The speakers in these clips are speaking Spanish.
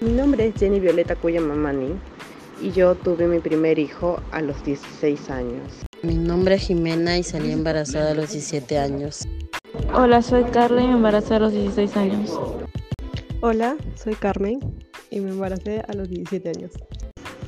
Mi nombre es Jenny Violeta Cuyamamani y yo tuve mi primer hijo a los 16 años. Mi nombre es Jimena y salí embarazada a los 17 años. Hola, soy Carla y me embaracé a los 16 años. Hola, soy Carmen y me embaracé a los 17 años.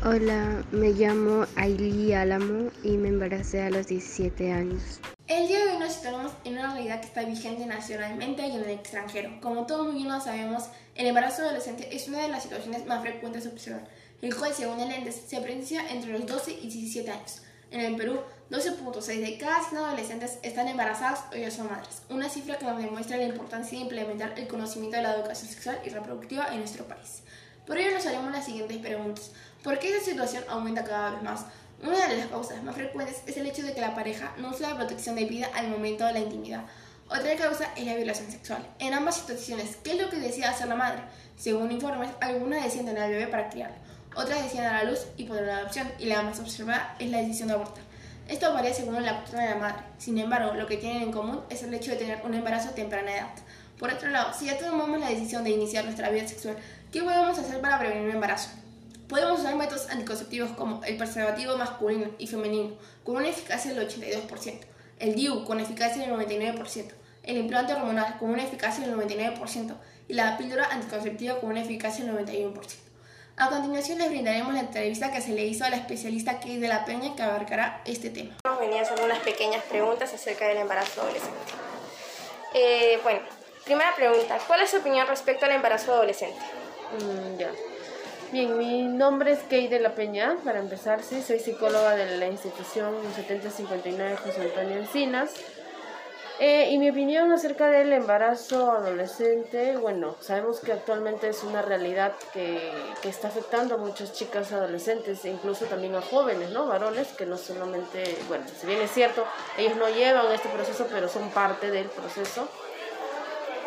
Hola, me llamo Ailí Álamo y me embaracé a los 17 años. El día de hoy nos situamos en una realidad que está vigente nacionalmente y en el extranjero. Como todos muy bien lo sabemos, el embarazo adolescente es una de las situaciones más frecuentes de observar, el cual, según el ENDES, se presencia entre los 12 y 17 años. En el Perú, 12.6 de cada 100 adolescentes están embarazadas o ya son madres, una cifra que nos demuestra la importancia de implementar el conocimiento de la educación sexual y reproductiva en nuestro país. Por ello nos haremos las siguientes preguntas. ¿Por qué esta situación aumenta cada vez más? Una de las causas más frecuentes es el hecho de que la pareja no usa la protección de vida al momento de la intimidad. Otra causa es la violación sexual. En ambas situaciones, ¿qué es lo que decide hacer la madre? Según informes, algunas deciden tener al bebé para criarlo, otras deciden a la luz y poner la adopción, y la más observada es la decisión de abortar. Esto varía según la persona de la madre. Sin embargo, lo que tienen en común es el hecho de tener un embarazo a temprana edad. Por otro lado, si ya tomamos la decisión de iniciar nuestra vida sexual, ¿qué podemos hacer para prevenir un embarazo? Podemos usar métodos anticonceptivos como el preservativo masculino y femenino, con una eficacia del 82%, el DIU con eficacia del 99%, el implante hormonal con una eficacia del 99% y la píldora anticonceptiva con una eficacia del 91%. A continuación les brindaremos la entrevista que se le hizo a la especialista Kate de la Peña que abarcará este tema. Vamos a venir a hacer unas pequeñas preguntas acerca del embarazo adolescente. Eh, bueno, primera pregunta, ¿cuál es su opinión respecto al embarazo adolescente? Mm, ya. Bien, mi nombre es Kate de la Peña, para empezar, sí, soy psicóloga de la institución 7059 José Antonio Encinas. Eh, y mi opinión acerca del embarazo adolescente, bueno, sabemos que actualmente es una realidad que, que, está afectando a muchas chicas adolescentes e incluso también a jóvenes, ¿no? Varones que no solamente, bueno, si bien es cierto, ellos no llevan este proceso, pero son parte del proceso.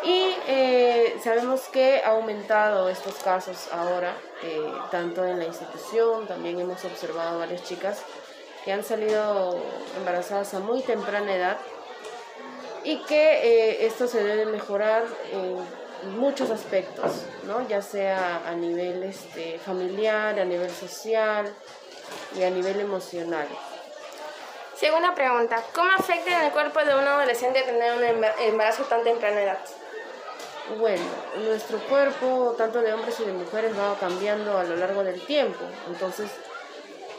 Y eh, sabemos que ha aumentado estos casos ahora, eh, tanto en la institución, también hemos observado varias chicas que han salido embarazadas a muy temprana edad y que eh, esto se debe mejorar en muchos aspectos, ¿no? ya sea a nivel este, familiar, a nivel social y a nivel emocional. Segunda pregunta, ¿cómo afecta en el cuerpo de un adolescente tener un embarazo tan temprana edad? Bueno, nuestro cuerpo, tanto de hombres y de mujeres, va cambiando a lo largo del tiempo. Entonces,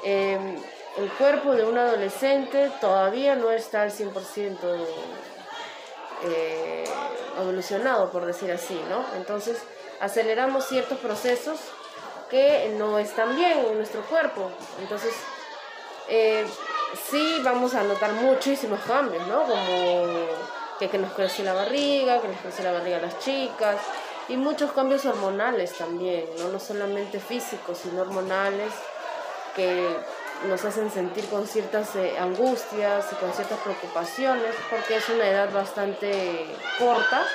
em, el cuerpo de un adolescente todavía no está al 100% eh, evolucionado, por decir así, ¿no? Entonces, aceleramos ciertos procesos que no están bien en nuestro cuerpo. Entonces, eh, sí vamos a notar muchísimos cambios, ¿no? Como que, que nos crece la barriga, que nos crece la barriga a las chicas y muchos cambios hormonales también, ¿no? no solamente físicos, sino hormonales que nos hacen sentir con ciertas eh, angustias y con ciertas preocupaciones, porque es una edad bastante corta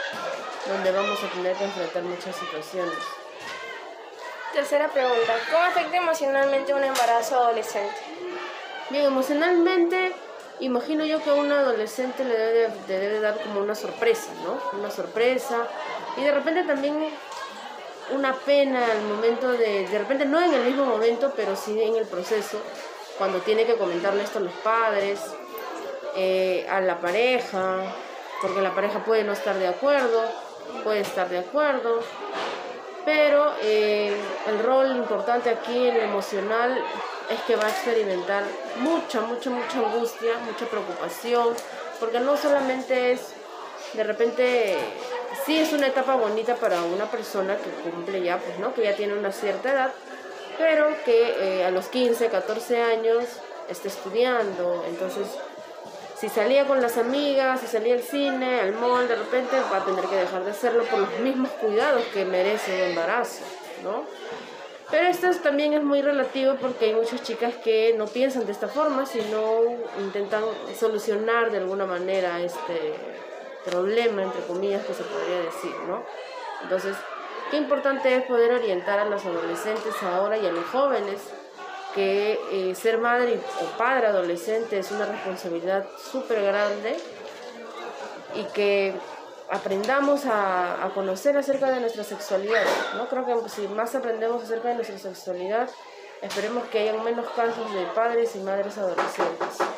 donde vamos a tener que enfrentar muchas situaciones. Tercera pregunta, ¿cómo afecta emocionalmente un embarazo adolescente? Bien, emocionalmente imagino yo que a un adolescente le debe, dar como una sorpresa, ¿no? Una sorpresa y de repente también una pena al momento de, de repente no en el mismo momento, pero sí en el proceso, cuando tiene que comentarle esto a los padres, eh, a la pareja, porque la pareja puede no estar de acuerdo, puede estar de acuerdo, pero eh, el rol importante aquí en lo emocional es que va a experimentar mucha, mucha, mucha angustia, mucha preocupación, porque no solamente es, de repente, sí es una etapa bonita para una persona que cumple ya, pues, ¿no? Que ya tiene una cierta edad, pero que eh, a los 15, 14 años está estudiando, entonces si salía con las amigas, si salía al cine, al mall, de repente va a tener que dejar de hacerlo por los mismos cuidados que merece el embarazo, ¿no? Pero esto también es muy relativo porque hay muchas chicas que no piensan de esta forma, sino intentan solucionar de alguna manera este problema, entre comillas, que se podría decir, ¿no? Entonces, qué importante es poder orientar a los adolescentes ahora y a los jóvenes que eh, ser madre o padre adolescente es una responsabilidad súper grande y que aprendamos a, a, conocer acerca de nuestra sexualidad. ¿no? Creo que si más aprendemos acerca de nuestra sexualidad, esperemos que haya menos casos de padres y madres adolescentes.